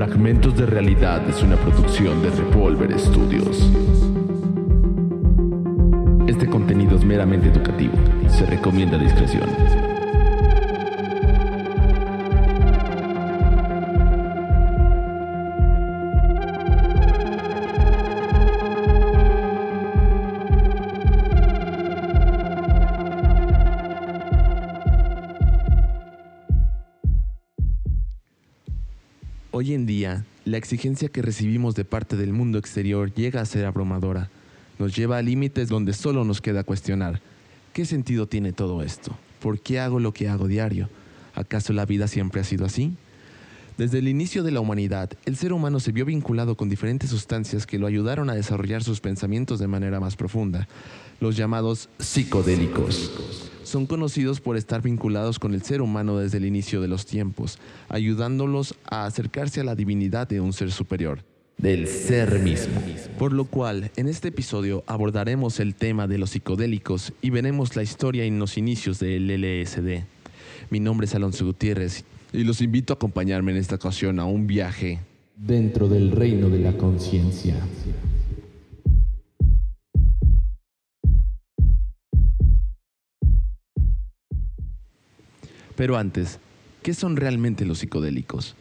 Fragmentos de Realidad es una producción de Revolver Studios. Este contenido es meramente educativo. Se recomienda discreción. Hoy en día, la exigencia que recibimos de parte del mundo exterior llega a ser abrumadora. Nos lleva a límites donde solo nos queda cuestionar, ¿qué sentido tiene todo esto? ¿Por qué hago lo que hago diario? ¿Acaso la vida siempre ha sido así? Desde el inicio de la humanidad, el ser humano se vio vinculado con diferentes sustancias que lo ayudaron a desarrollar sus pensamientos de manera más profunda, los llamados psicodélicos son conocidos por estar vinculados con el ser humano desde el inicio de los tiempos, ayudándolos a acercarse a la divinidad de un ser superior, del ser mismo. Por lo cual, en este episodio abordaremos el tema de los psicodélicos y veremos la historia en los inicios del LSD. Mi nombre es Alonso Gutiérrez y los invito a acompañarme en esta ocasión a un viaje dentro del reino de la conciencia. Pero antes, ¿qué son realmente los psicodélicos?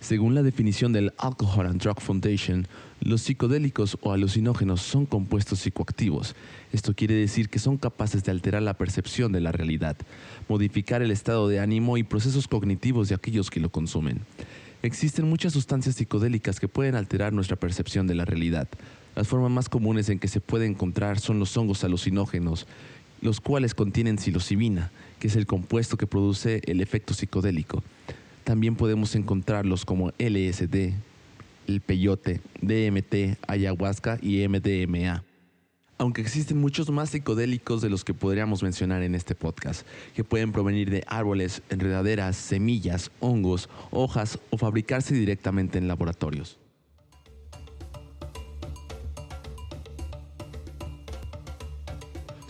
Según la definición del Alcohol and Drug Foundation, los psicodélicos o alucinógenos son compuestos psicoactivos. Esto quiere decir que son capaces de alterar la percepción de la realidad, modificar el estado de ánimo y procesos cognitivos de aquellos que lo consumen. Existen muchas sustancias psicodélicas que pueden alterar nuestra percepción de la realidad. Las formas más comunes en que se puede encontrar son los hongos alucinógenos, los cuales contienen psilocibina, que es el compuesto que produce el efecto psicodélico. También podemos encontrarlos como LSD, el peyote, DMT, ayahuasca y MDMA. Aunque existen muchos más psicodélicos de los que podríamos mencionar en este podcast, que pueden provenir de árboles, enredaderas, semillas, hongos, hojas o fabricarse directamente en laboratorios.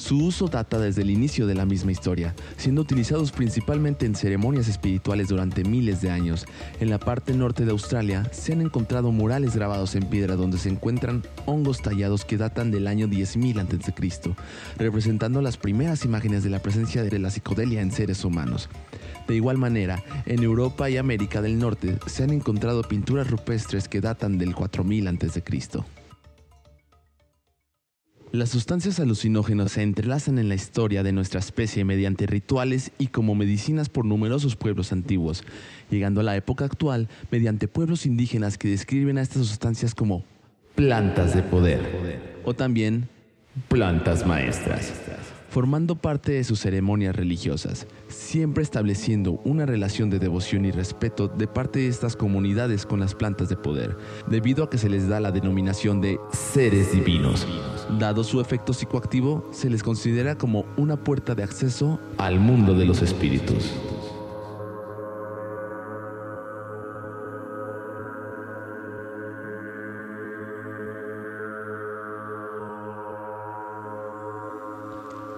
Su uso data desde el inicio de la misma historia, siendo utilizados principalmente en ceremonias espirituales durante miles de años. En la parte norte de Australia se han encontrado murales grabados en piedra donde se encuentran hongos tallados que datan del año 10.000 a.C., representando las primeras imágenes de la presencia de la psicodelia en seres humanos. De igual manera, en Europa y América del Norte se han encontrado pinturas rupestres que datan del 4000 a.C. Las sustancias alucinógenas se entrelazan en la historia de nuestra especie mediante rituales y como medicinas por numerosos pueblos antiguos, llegando a la época actual mediante pueblos indígenas que describen a estas sustancias como plantas de poder o también plantas maestras formando parte de sus ceremonias religiosas, siempre estableciendo una relación de devoción y respeto de parte de estas comunidades con las plantas de poder, debido a que se les da la denominación de seres divinos. Dado su efecto psicoactivo, se les considera como una puerta de acceso al mundo de los espíritus.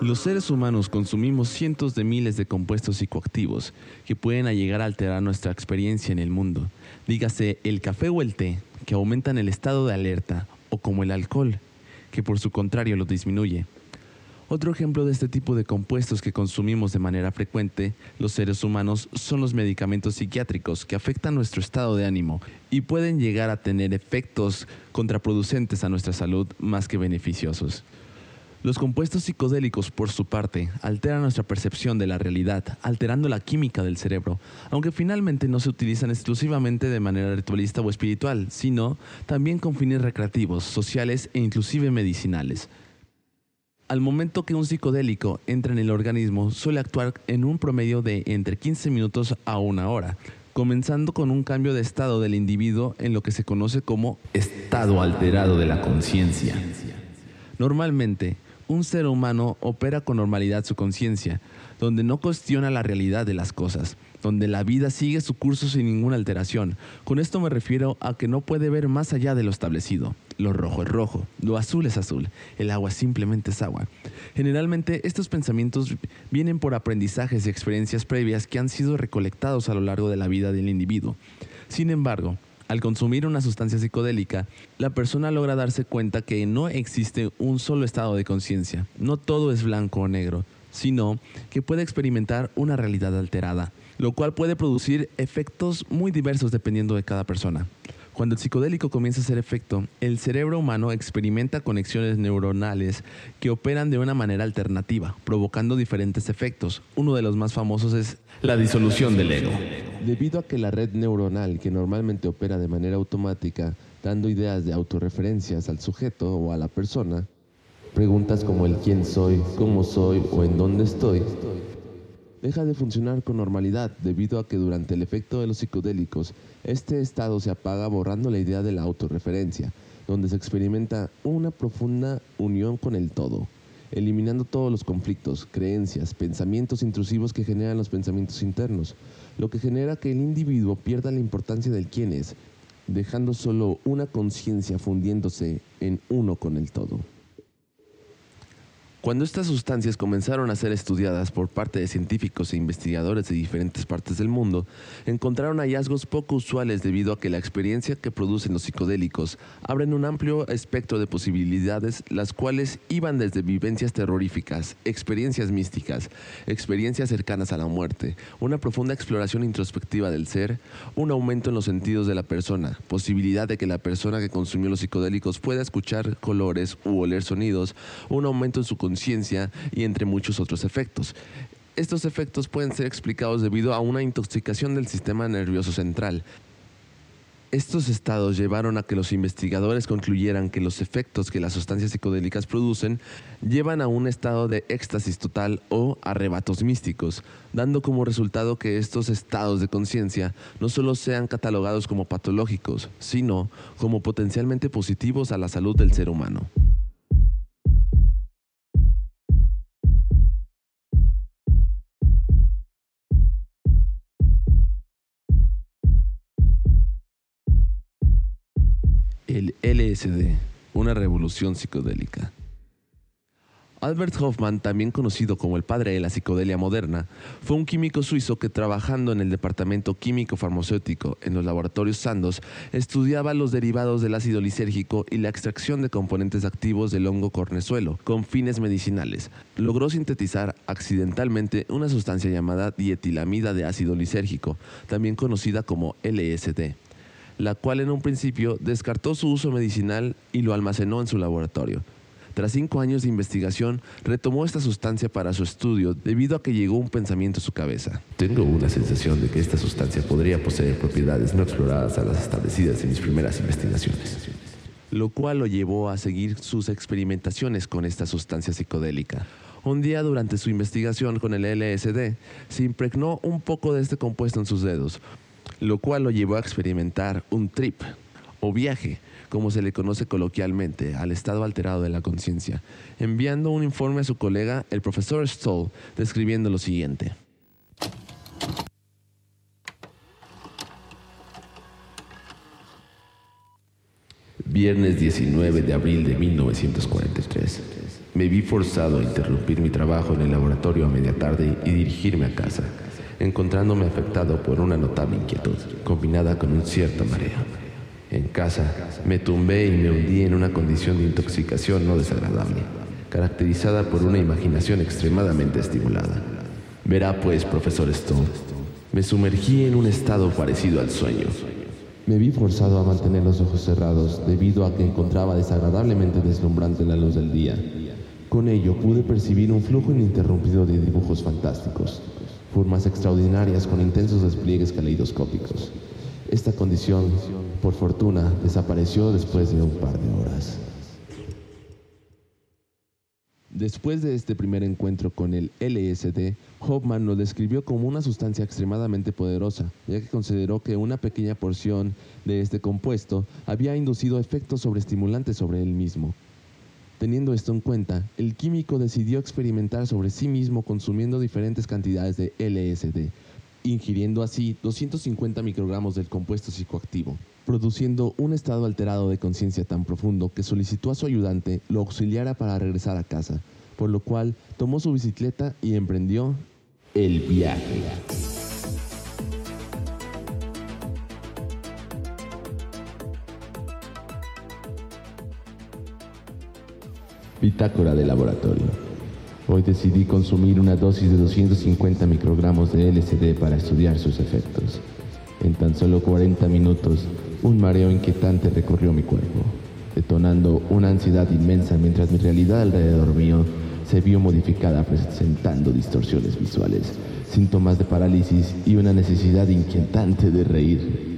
Los seres humanos consumimos cientos de miles de compuestos psicoactivos que pueden llegar a alterar nuestra experiencia en el mundo. Dígase el café o el té, que aumentan el estado de alerta, o como el alcohol, que por su contrario lo disminuye. Otro ejemplo de este tipo de compuestos que consumimos de manera frecuente los seres humanos son los medicamentos psiquiátricos que afectan nuestro estado de ánimo y pueden llegar a tener efectos contraproducentes a nuestra salud más que beneficiosos. Los compuestos psicodélicos, por su parte, alteran nuestra percepción de la realidad, alterando la química del cerebro, aunque finalmente no se utilizan exclusivamente de manera ritualista o espiritual, sino también con fines recreativos, sociales e inclusive medicinales. Al momento que un psicodélico entra en el organismo, suele actuar en un promedio de entre 15 minutos a una hora, comenzando con un cambio de estado del individuo en lo que se conoce como estado alterado de la conciencia. Normalmente, un ser humano opera con normalidad su conciencia, donde no cuestiona la realidad de las cosas, donde la vida sigue su curso sin ninguna alteración. Con esto me refiero a que no puede ver más allá de lo establecido. Lo rojo es rojo, lo azul es azul, el agua simplemente es agua. Generalmente estos pensamientos vienen por aprendizajes y experiencias previas que han sido recolectados a lo largo de la vida del individuo. Sin embargo, Al consumir una sustancia psicodélica, la persona logra darse cuenta que no existe un solo estado de conciencia, no todo es blanco o negro, sino que puede experimentar una realidad alterada, lo cual puede producir efectos muy diversos dependiendo de cada persona. Cuando el psicodélico comienza a hacer efecto, el cerebro humano experimenta conexiones neuronales que operan de una manera alternativa, provocando diferentes efectos. Uno de los más famosos es la disolución del ego. Debido a que la red neuronal, que normalmente opera de manera automática, dando ideas de autorreferencias al sujeto o a la persona, preguntas como el quién soy, cómo soy o en dónde estoy, deja de funcionar con normalidad debido a que durante el efecto de los psicodélicos, este estado se apaga borrando la idea de la autorreferencia, donde se experimenta una profunda unión con el todo, eliminando todos los conflictos, creencias, pensamientos intrusivos que generan los pensamientos internos, lo que genera que el individuo pierda la importancia del quién es, dejando solo una conciencia fundiéndose en uno con el todo. Cuando estas sustancias comenzaron a ser estudiadas por parte de científicos e investigadores de diferentes partes del mundo, encontraron hallazgos poco usuales debido a que la experiencia que producen los psicodélicos abren un amplio espectro de posibilidades, las cuales iban desde vivencias terroríficas, experiencias místicas, experiencias cercanas a la muerte, una profunda exploración introspectiva del ser, un aumento en los sentidos de la persona, posibilidad de que la persona que consumió los psicodélicos pueda escuchar colores u oler sonidos, un aumento en su conciencia y entre muchos otros efectos. Estos efectos pueden ser explicados debido a una intoxicación del sistema nervioso central. Estos estados llevaron a que los investigadores concluyeran que los efectos que las sustancias psicodélicas producen llevan a un estado de éxtasis total o arrebatos místicos, dando como resultado que estos estados de conciencia no solo sean catalogados como patológicos, sino como potencialmente positivos a la salud del ser humano. LSD, una revolución psicodélica. Albert Hoffman, también conocido como el padre de la psicodelia moderna, fue un químico suizo que trabajando en el departamento químico farmacéutico en los laboratorios Sandoz estudiaba los derivados del ácido lisérgico y la extracción de componentes activos del hongo cornezuelo con fines medicinales. Logró sintetizar accidentalmente una sustancia llamada dietilamida de ácido lisérgico, también conocida como LSD la cual en un principio descartó su uso medicinal y lo almacenó en su laboratorio. Tras cinco años de investigación, retomó esta sustancia para su estudio debido a que llegó un pensamiento a su cabeza. Tengo una sensación de que esta sustancia podría poseer propiedades no exploradas a las establecidas en mis primeras investigaciones. Lo cual lo llevó a seguir sus experimentaciones con esta sustancia psicodélica. Un día durante su investigación con el LSD, se impregnó un poco de este compuesto en sus dedos, lo cual lo llevó a experimentar un trip o viaje, como se le conoce coloquialmente, al estado alterado de la conciencia, enviando un informe a su colega, el profesor Stoll, describiendo lo siguiente. Viernes 19 de abril de 1943. Me vi forzado a interrumpir mi trabajo en el laboratorio a media tarde y dirigirme a casa encontrándome afectado por una notable inquietud, combinada con un cierto mareo. En casa, me tumbé y me hundí en una condición de intoxicación no desagradable, caracterizada por una imaginación extremadamente estimulada. Verá pues, profesor Stone, me sumergí en un estado parecido al sueño. Me vi forzado a mantener los ojos cerrados debido a que encontraba desagradablemente deslumbrante la luz del día. Con ello pude percibir un flujo ininterrumpido de dibujos fantásticos, formas extraordinarias con intensos despliegues caleidoscópicos. Esta condición, por fortuna, desapareció después de un par de horas. Después de este primer encuentro con el LSD, Hoffman lo describió como una sustancia extremadamente poderosa, ya que consideró que una pequeña porción de este compuesto había inducido efectos sobreestimulantes sobre él mismo. Teniendo esto en cuenta, el químico decidió experimentar sobre sí mismo consumiendo diferentes cantidades de LSD, ingiriendo así 250 microgramos del compuesto psicoactivo, produciendo un estado alterado de conciencia tan profundo que solicitó a su ayudante lo auxiliara para regresar a casa, por lo cual tomó su bicicleta y emprendió el viaje. Bitácora de laboratorio. Hoy decidí consumir una dosis de 250 microgramos de LSD para estudiar sus efectos. En tan solo 40 minutos, un mareo inquietante recorrió mi cuerpo, detonando una ansiedad inmensa mientras mi realidad alrededor mío se vio modificada presentando distorsiones visuales, síntomas de parálisis y una necesidad inquietante de reír.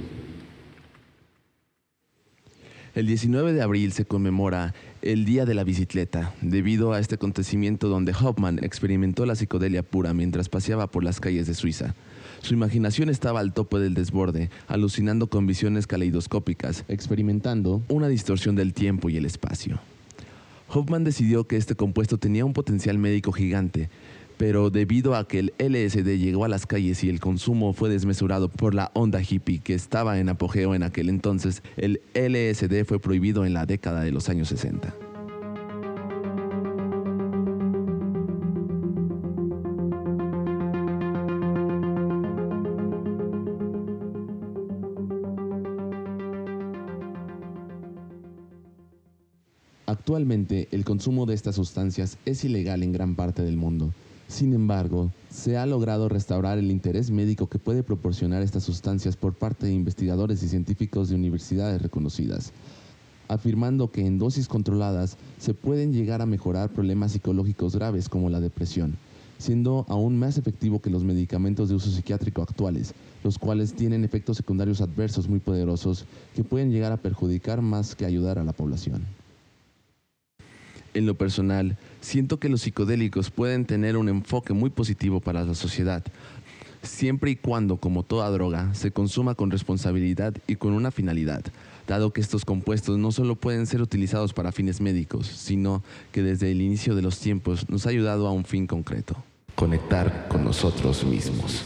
El 19 de abril se conmemora el Día de la Bicicleta, debido a este acontecimiento donde Hoffman experimentó la psicodelia pura mientras paseaba por las calles de Suiza. Su imaginación estaba al tope del desborde, alucinando con visiones caleidoscópicas, experimentando una distorsión del tiempo y el espacio. Hoffman decidió que este compuesto tenía un potencial médico gigante, pero debido a que el LSD llegó a las calles y el consumo fue desmesurado por la onda hippie que estaba en apogeo en aquel entonces, el LSD fue prohibido en la década de los años 60. Actualmente, el consumo de estas sustancias es ilegal en gran parte del mundo. Sin embargo, se ha logrado restaurar el interés médico que puede proporcionar estas sustancias por parte de investigadores y científicos de universidades reconocidas, afirmando que en dosis controladas se pueden llegar a mejorar problemas psicológicos graves como la depresión, siendo aún más efectivo que los medicamentos de uso psiquiátrico actuales, los cuales tienen efectos secundarios adversos muy poderosos que pueden llegar a perjudicar más que ayudar a la población. En lo personal, siento que los psicodélicos pueden tener un enfoque muy positivo para la sociedad, siempre y cuando, como toda droga, se consuma con responsabilidad y con una finalidad, dado que estos compuestos no solo pueden ser utilizados para fines médicos, sino que desde el inicio de los tiempos nos ha ayudado a un fin concreto, conectar con nosotros mismos.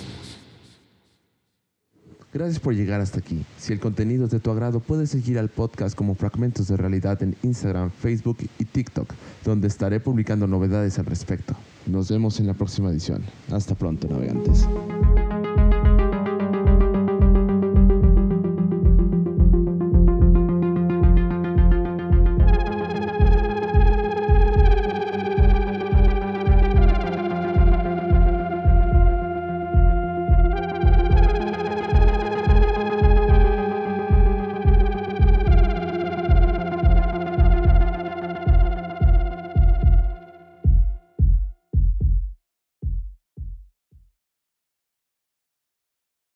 Gracias por llegar hasta aquí. Si el contenido es de tu agrado, puedes seguir al podcast como Fragmentos de Realidad en Instagram, Facebook y TikTok, donde estaré publicando novedades al respecto. Nos vemos en la próxima edición. Hasta pronto, navegantes.